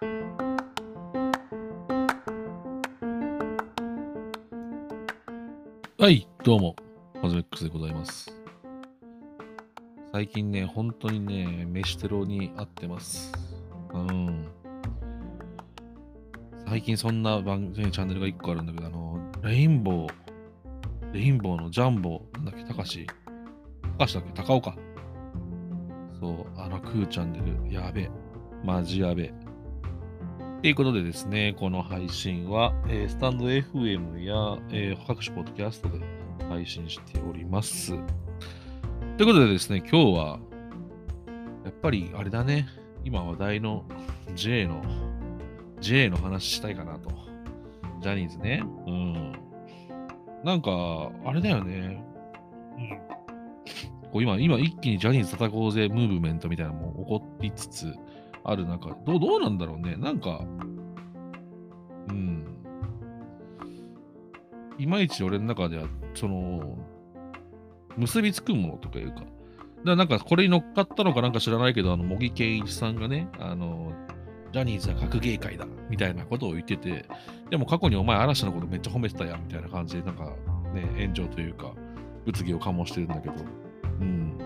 はい、どうも、マズメックスでございます。最近ね、本当にね、飯テロに合ってます。うん。最近そんな番組、チャンネルが1個あるんだけど、あの、レインボー、レインボーのジャンボ、なんだっけ、たかし、たかしだっけ、高岡。そう、あの、クーチャンネル、やべえ。マジやべえ。ということでですね、この配信は、えースタンド FM や、えー各種ポッドキャストで配信しております。ということでですね、今日は、やっぱりあれだね、今話題の J の、J の話したいかなと。ジャニーズね。うん。なんか、あれだよね。うん。こう今、今一気にジャニーズ叩こうぜムーブメントみたいなのも起こりつつある中、どう、どうなんだろうね。なんか、いまいち俺の中では、その、結びつくものとかいうか、だかなんかこれに乗っかったのかなんか知らないけど、あの、茂木健一さんがね、あの、ジャニーズは学芸会だ、みたいなことを言ってて、でも過去にお前嵐のことめっちゃ褒めてたやん、みたいな感じで、なんかね、炎上というか、物議を醸してるんだけど、うん。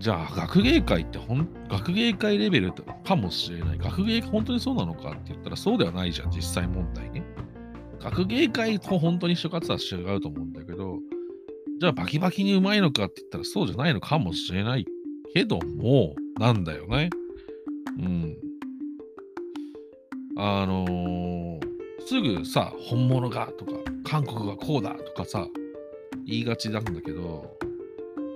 じゃあ、学芸会ってほん、学芸会レベルかもしれない。学芸本当にそうなのかって言ったらそうではないじゃん、実際問題ね。学芸会と本当に一緒かって言ったら違うと思うんだけど、じゃあバキバキにうまいのかって言ったらそうじゃないのかもしれないけども、なんだよね。うん。あのーすぐさ、本物がとか、韓国がこうだとかさ、言いがちなんだけど、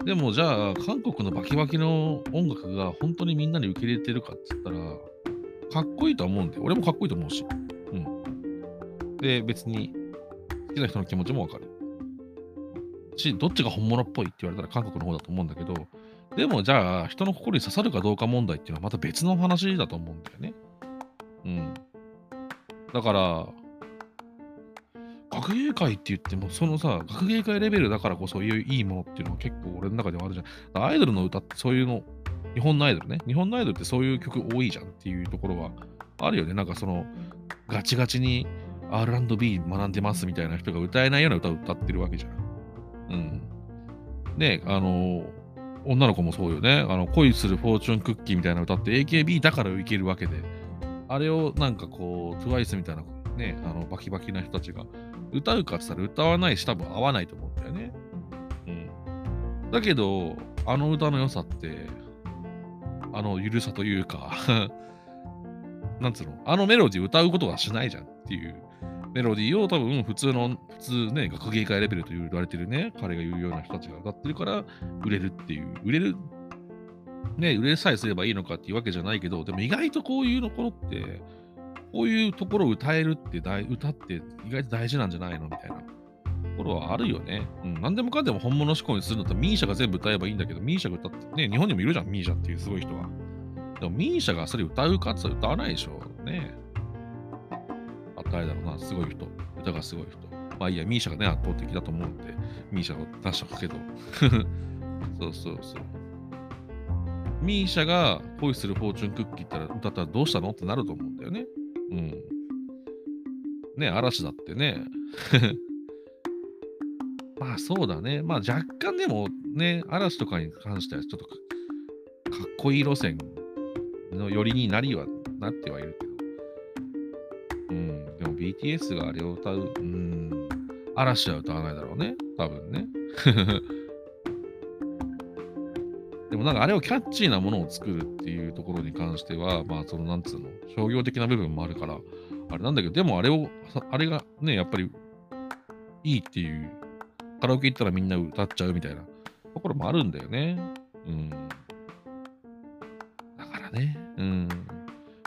でもじゃあ、韓国のバキバキの音楽が本当にみんなに受け入れてるかって言ったら、かっこいいとは思うんだよ。俺もかっこいいと思うし。で、別に好きな人の気持ちもわかる。し、どっちが本物っぽいって言われたら韓国の方だと思うんだけど、でもじゃあ、人の心に刺さるかどうか問題っていうのはまた別の話だと思うんだよね。うん。だから、学芸会って言っても、そのさ、学芸会レベルだからこそいういいものっていうのは結構俺の中ではあるじゃん。アイドルの歌ってそういうの、日本のアイドルね。日本のアイドルってそういう曲多いじゃんっていうところはあるよね。なんかその、ガチガチに R&B 学んでますみたいな人が歌えないような歌を歌ってるわけじゃん。うん。で、あの、女の子もそうよね。あの、恋するフォーチュンクッキーみたいな歌って AKB だからいけるわけで、あれをなんかこう、TWICE みたいなね、あの、バキバキな人たちが歌うかって言ったら歌わないし、多分合わないと思うんだよね。うん。だけど、あの歌の良さって、あの、ゆるさというか、なんつうの、あのメロディー歌うことはしないじゃんっていうメロディーを多分普通の、普通ね、学芸会レベルと言われてるね、彼が言うような人たちが歌ってるから売れるっていう、売れる、ね、売れさえすればいいのかっていうわけじゃないけど、でも意外とこういうところって、こういうところを歌えるって、歌って意外と大事なんじゃないのみたいなところはあるよね。うん。何でもかんでも本物志向にするんだったら、ミーシャが全部歌えばいいんだけど、ミーシャが歌って、ね、日本にもいるじゃん、ミーシャっていうすごい人は。でも、ミーシャがそれ歌うかって言ったら歌わないでしょ。ね、誰だろうな、すごい人。歌がすごい人。まあいいや、ミーシャがね、圧倒的だと思うんで、ミーシャを出しとくけど。そうそうそう。ミーシャが恋するフォーチュンクッキーって言ったら歌ったらどうしたのってなると思うんだよね。うん。ね、嵐だってね。まあそうだね。まあ若干でもね、嵐とかに関してはちょっとかっこいい路線の寄りになりはなってはいるけど。BTS があれを歌う、うん。嵐は歌わないだろうね。多分ね。でもなんかあれをキャッチーなものを作るっていうところに関しては、まあそのなんつうの、商業的な部分もあるから、あれなんだけど、でもあれを、あれがね、やっぱりいいっていう、カラオケ行ったらみんな歌っちゃうみたいなところもあるんだよね。うん。だからね、うん。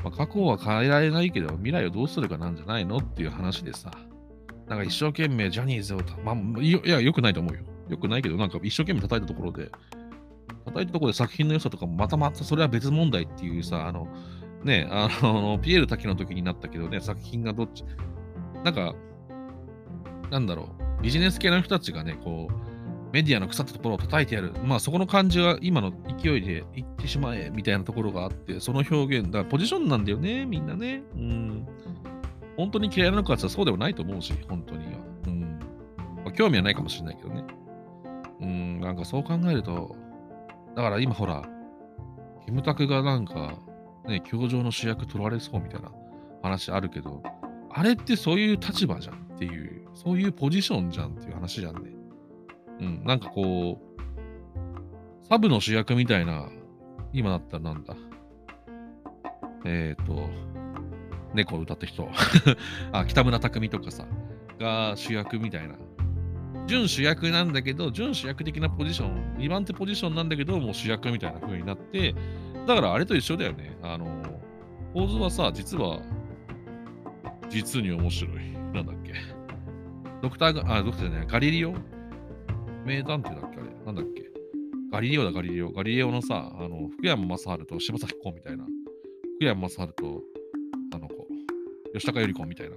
まあ、過去は変えられないけど、未来をどうするかなんじゃないのっていう話でさ、なんか一生懸命ジャニーズをた、まあ、いや、いやよくないと思うよ。よくないけど、なんか一生懸命叩いたところで、叩いたところで作品の良さとかもまたまたそれは別問題っていうさ、あの、ね、あの、ピエール滝の時になったけどね、作品がどっち、なんか、なんだろう、ビジネス系の人たちがね、こう、メディアの腐ったところを叩いてやる。まあそこの感じは今の勢いで言ってしまえみたいなところがあって、その表現、だからポジションなんだよね、みんなね。うん。本当に嫌いなのかってそうではないと思うし、本当には。うん。まあ、興味はないかもしれないけどね。うん、なんかそう考えると、だから今ほら、キムタクがなんか、ね、教場の主役取られそうみたいな話あるけど、あれってそういう立場じゃんっていう、そういうポジションじゃんっていう話じゃんね。うん、なんかこう、サブの主役みたいな、今だったらなんだ。えっ、ー、と、猫を歌った人 あ、北村匠海とかさ、が主役みたいな。準主役なんだけど、準主役的なポジション、2番手ポジションなんだけど、もう主役みたいな風になって、だからあれと一緒だよね。あの、構図はさ、実は、実に面白い。なんだっけ。ドクターが、あ、ドクターじゃない、ガリリオ名探偵だっけあれ？なんだっけ？ガリレオだ、ガリレオ。ガリレオのさ、あの、福山雅治と柴咲コウみたいな。福山雅治と、あの子、吉高由里子みたいな。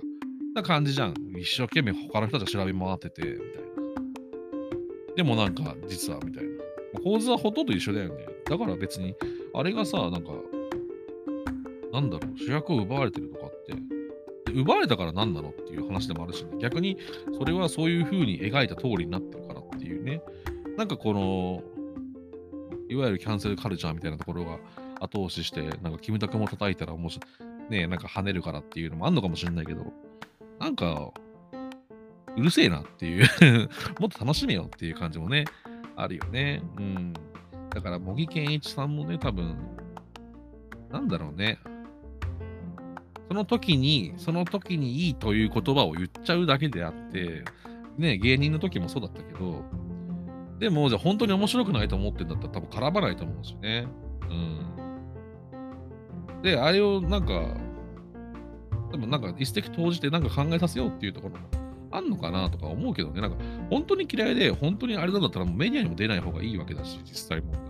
な感じじゃん。一生懸命他の人たちが調べ回ってて、みたいな。でもなんか、実は、みたいな。構図はほとんど一緒だよね。だから別に、あれがさ、なんか、なんだろう、主役を奪われてるとかって、奪われたから何なのっていう話でもあるし、ね、逆にそれはそういう風に描いた通りになってるね、なんかこの、いわゆるキャンセルカルチャーみたいなところが後押しして、なんかキムタクも叩いたらもし、ね、なんか跳ねるからっていうのもあんのかもしれないけど、なんか、うるせえなっていう もっと楽しめよっていう感じもね、あるよね。うん。だから、茂木健一さんもね、多分、なんだろうね。その時に、その時にいいという言葉を言っちゃうだけであって、ね、芸人の時もそうだったけど、でも、じゃあ本当に面白くないと思ってんだったら多分絡まないと思うしね。うん。で、あれをなんか、でもなんか一石投じてなんか考えさせようっていうところもあんのかなとか思うけどね、なんか本当に嫌いで、本当にあれだったらもうメディアにも出ない方がいいわけだし、実際問題。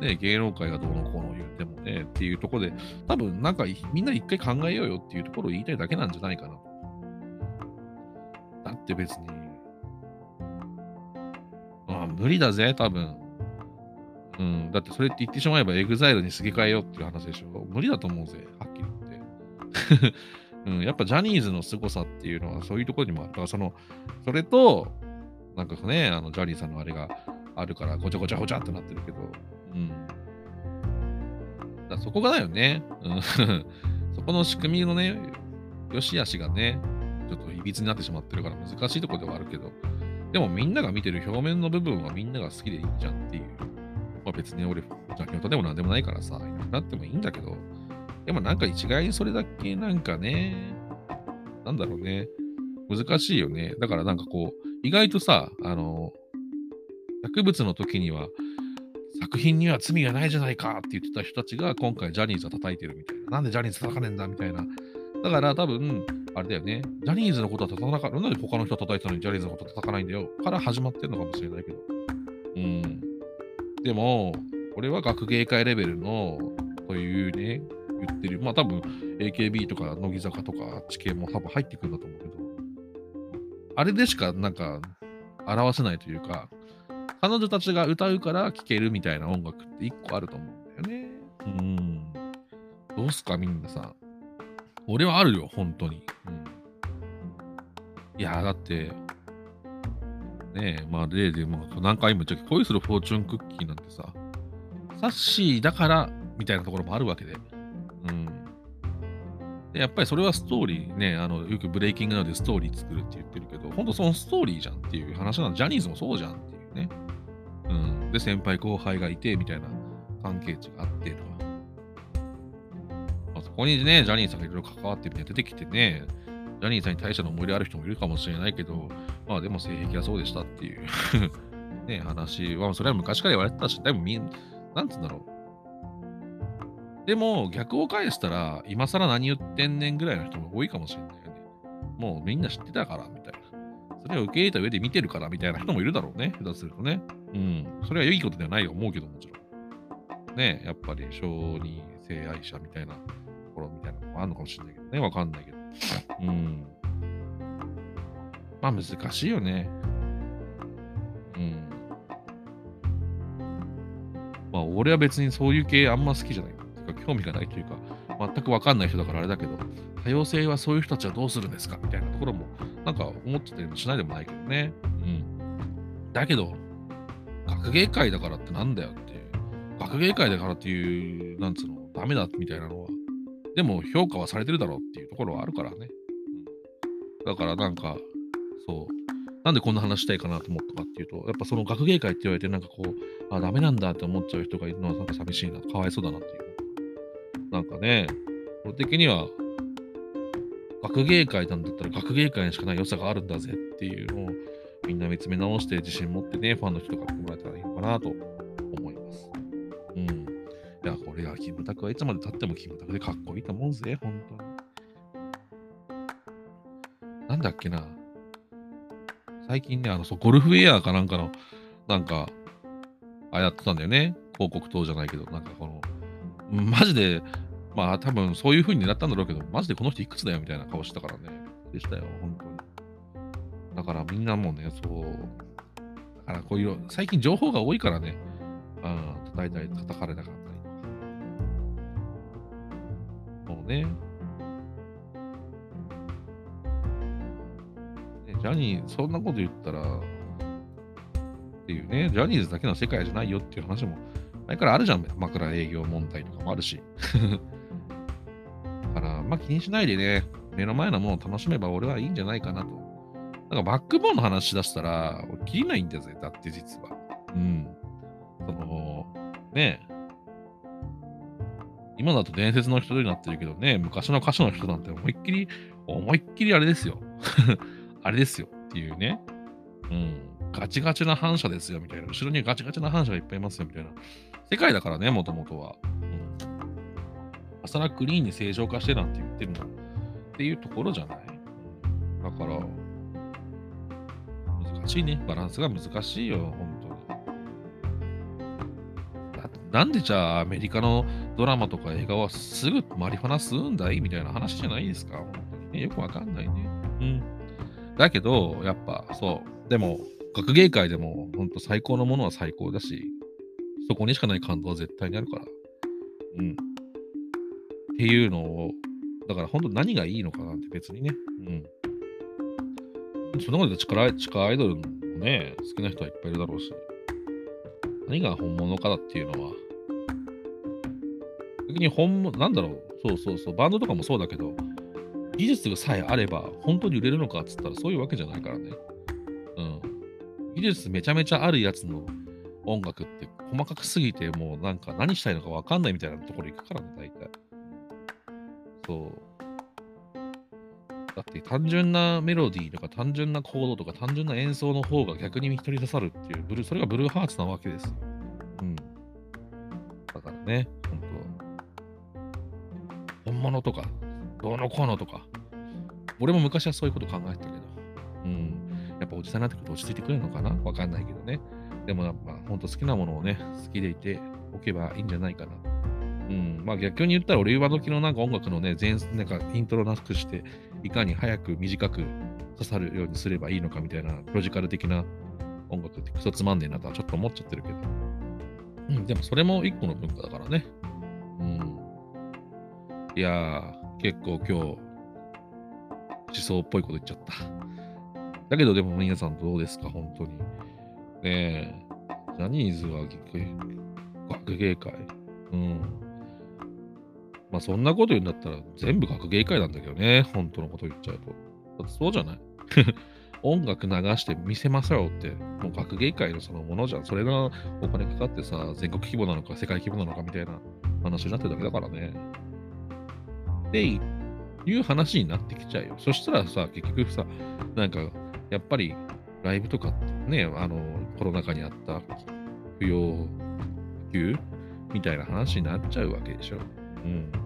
ね、芸能界がどうのこうの言ってもね、っていうところで、多分なんかみんな一回考えようよっていうところを言いたいだけなんじゃないかな。だって別に、無理だぜ、多分。うん、だってそれって言ってしまえばエグザイルにすげ替えようっていう話でしょ。無理だと思うぜ、はっきり言って。うん、やっぱジャニーズの凄さっていうのはそういうところにもある。だからその、それと、なんかね、あのジャニーさんのあれがあるからごちゃごちゃごちゃってなってるけど、うん。だそこがだよね。うん、そこの仕組みのね、良し悪しがね、ちょっといびつになってしまってるから難しいとこではあるけど、でもみんなが見てる表面の部分はみんなが好きでいいじゃんっていう。まあ別に俺、ジャケットでもなんでもないからさ、いなってもいいんだけど、でもなんか一概にそれだけなんかね、なんだろうね、難しいよね。だからなんかこう、意外とさ、あの、薬物の時には、作品には罪がないじゃないかって言ってた人たちが今回ジャニーズを叩いてるみたいな。なんでジャニーズ叩かねえんだみたいな。だから多分、あれだよね。ジャニーズのことは叩かなかった。なんで他の人叩いたのにジャニーズのこと叩かないんだよ。から始まってるのかもしれないけど。うん。でも、俺は学芸会レベルの、というね、言ってる。まあ多分 AKB とか乃木坂とか地形も多分入ってくるんだと思うけど、あれでしかなんか表せないというか、彼女たちが歌うから聴けるみたいな音楽って一個あると思うんだよね。うん。どうすかみんなさ。俺はあるよ、本当に。うん。いや、だって、ねえ、まあ例で、まあ、何回も言っちゃ恋するフォーチュンクッキーなんてさ、サッシーだからみたいなところもあるわけで。うん。で、やっぱりそれはストーリーね、あの、よくブレイキングなのでストーリー作るって言ってるけど、本当そのストーリーじゃんっていう話なの。ジャニーズもそうじゃんっていうね。うん。で、先輩後輩がいて、みたいな関係値があってとか。まあ、そこにね、ジャニーさんがいろいろ関わってみたいな出てきてね、ジャニーさんに対しての思い出ある人もいるかもしれないけど、まあでも性癖はそうでしたっていう ね、話は、それは昔から言われてたし、でもみん、なんつうんだろう。でも逆を返したら、今更何言ってんねんぐらいの人も多いかもしれないよね。もうみんな知ってたから、みたいな。それを受け入れた上で見てるから、みたいな人もいるだろうね。下手するとね。うん。それはいいことではないと思うけど、もちろん。ねやっぱり小児性愛者みたいなころみたいなのもあるのかもしれないけどね。わかんないけど。うん。まあ難しいよね。うん。まあ、俺は別にそういう系あんま好きじゃない。てか興味がないというか、全くわかんない人だからあれだけど、多様性はそういう人たちはどうするんですかみたいなところも、なんか思ってたりもしないでもないけどね。うん。だけど、学芸会だからってなんだよっていう。学芸会だからっていう、なんつうの、ダメだみたいなのは、でも評価はされてるだろうっていうところはあるからね。うん、だからなんか、そう。なんでこんな話したいかなと思ったかっていうと、やっぱその学芸会って言われて、なんかこう、あ、ダメなんだって思っちゃう人がいるのはなんか寂しいな、かわいそうだなっていう。なんかね、俺的には、学芸会なんだったら学芸会にしかない良さがあるんだぜっていうのをみんな見つめ直して自信持ってね、ファンの人が来てもらえたらいいのかなとこれはキムタクはいつまで経ってもキムタクでかっこいいと思うぜ、本当に。なんだっけな。最近ね、あの、そう、ゴルフウェアかなんかの、なんか、あ、やってたんだよね。広告塔じゃないけど、なんかこの、マジで、まあ多分そういう風に狙ったんだろうけど、マジでこの人いくつだよみたいな顔してたからね。でしたよ、本当に。だからみんなもね、そう、だからこういう、最近情報が多いからね、うん、叩いたり叩かれなかったね、ジャニー、そんなこと言ったら、っていうね、ジャニーズだけの世界じゃないよっていう話も、前からあるじゃん、枕営業問題とかもあるし。だから、まあ気にしないでね、目の前のものを楽しめば俺はいいんじゃないかなと。なんかバックボーンの話し出したら、俺切りないんだぜ、だって実は。うん。その、ね今だと伝説の人になってるけどね、昔の歌手の人なんて思いっきり、思いっきりあれですよ。あれですよっていうね。うん。ガチガチな反射ですよみたいな。後ろにガチガチな反射がいっぱいいますよみたいな。世界だからね、もともとは。うん。朝らクリーンに正常化してなんて言ってるのっていうところじゃない？だから、難しいね。バランスが難しいよ、本当。なんでじゃあアメリカのドラマとか映画はすぐマリファナ吸うんだいみたいな話じゃないですか。本当にね。よくわかんないね。うん。だけど、やっぱそう。でも、学芸会でも本当最高のものは最高だし、そこにしかない感動は絶対にあるから。うん。っていうのを、だから本当何がいいのかなって別にね。うん。そんなことで地下アイドルもね、好きな人はいっぱいいるだろうし、何が本物かだっていうのは、逆に本物、なんだろう、そうそうそう、バンドとかもそうだけど、技術がさえあれば本当に売れるのかっつったらそういうわけじゃないからね。うん。技術めちゃめちゃあるやつの音楽って細かくすぎてもうなんか何したいのかわかんないみたいなところ行くからね、大体。そう。って単純なメロディーとか単純なコードとか単純な演奏の方が逆に一人刺さるっていうブル、それがブルーハーツなわけですよ。うん。だからね、本当本物とかどうのこうのとか。俺も昔はそういうこと考えてたけど。うん。やっぱおじさんになってくると落ち着いてくるのかな？わかんないけどね。でもやっぱ本当好きなものをね、好きでいておけばいいんじゃないかな。うん。まあ逆に言ったら俺今時のなんか音楽のね、全、なんかイントロなくして、いかに早く短く刺さるようにすればいいのかみたいな、ロジカル的な音楽ってクソつまんねえなとはちょっと思っちゃってるけど。うん、でもそれも一個の文化だからね。うん。いやー、結構今日、思想っぽいこと言っちゃった。だけどでも皆さんどうですか、本当に。ねえ、ジャニーズは学芸会。うん。まあそんなこと言うんだったら全部学芸会なんだけどね、本当のこと言っちゃうと。だってそうじゃない？音楽流して見せましょうって、もう学芸会のそのものじゃん。それがお金かかってさ、全国規模なのか世界規模なのかみたいな話になってるだけだからね。っていう話になってきちゃうよ。そしたらさ、結局さ、なんか、やっぱりライブとかね、あの、コロナ禍にあった不要不急みたいな話になっちゃうわけでしょ。うん。だか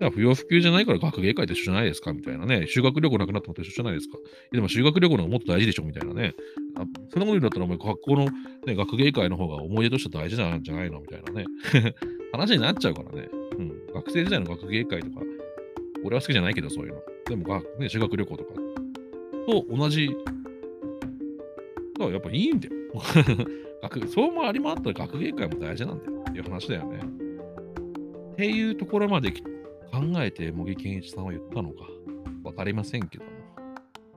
ら不要不急じゃないから学芸会と一緒じゃないですかみたいなね。修学旅行なくなったのと一緒じゃないですか。でも修学旅行の方がもっと大事でしょみたいなね。あそんなこと言うんだったらお前学校の、ね、学芸会の方が思い出として大事なんじゃないのみたいなね。話になっちゃうからね。うん。学生時代の学芸会とか、俺は好きじゃないけど、そういうの。でも、ね、修学旅行とかと同じ、だからやっぱいいんだよ。学そうもありもあったら学芸会も大事なんだよっていう話だよね。っていうところまで考えて茂木健一さんは言ったのかわかりませんけども。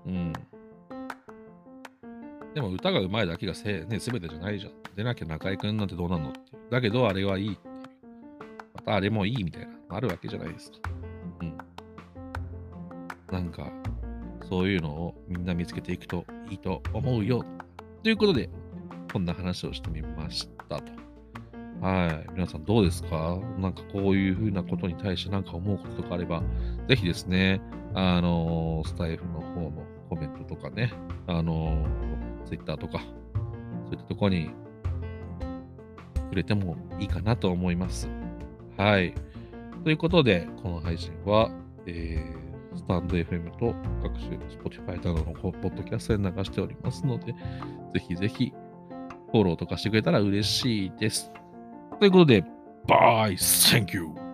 うん。でも歌が上手いだけがせ、ね、全てじゃないじゃん。出なきゃ中居君なんてどうなのって。だけどあれはいいっていう。またあれもいいみたいな、あるわけじゃないですか。うん。なんか、そういうのをみんな見つけていくといいと思うよ。ということで、こんな話をしてみました。はい。皆さんどうですか？なんかこういうふうなことに対して何か思うこととかあれば、ぜひですね、あのー、スタイフの方のコメントとかね、あのー、ツイッターとか、そういったとこにくれてもいいかなと思います。はい。ということで、この配信は、えー、スタンド FM と各種 Spotify などのポッドキャストで流しておりますので、ぜひぜひフォローとかしてくれたら嬉しいです。ということで、バイ、Thank you!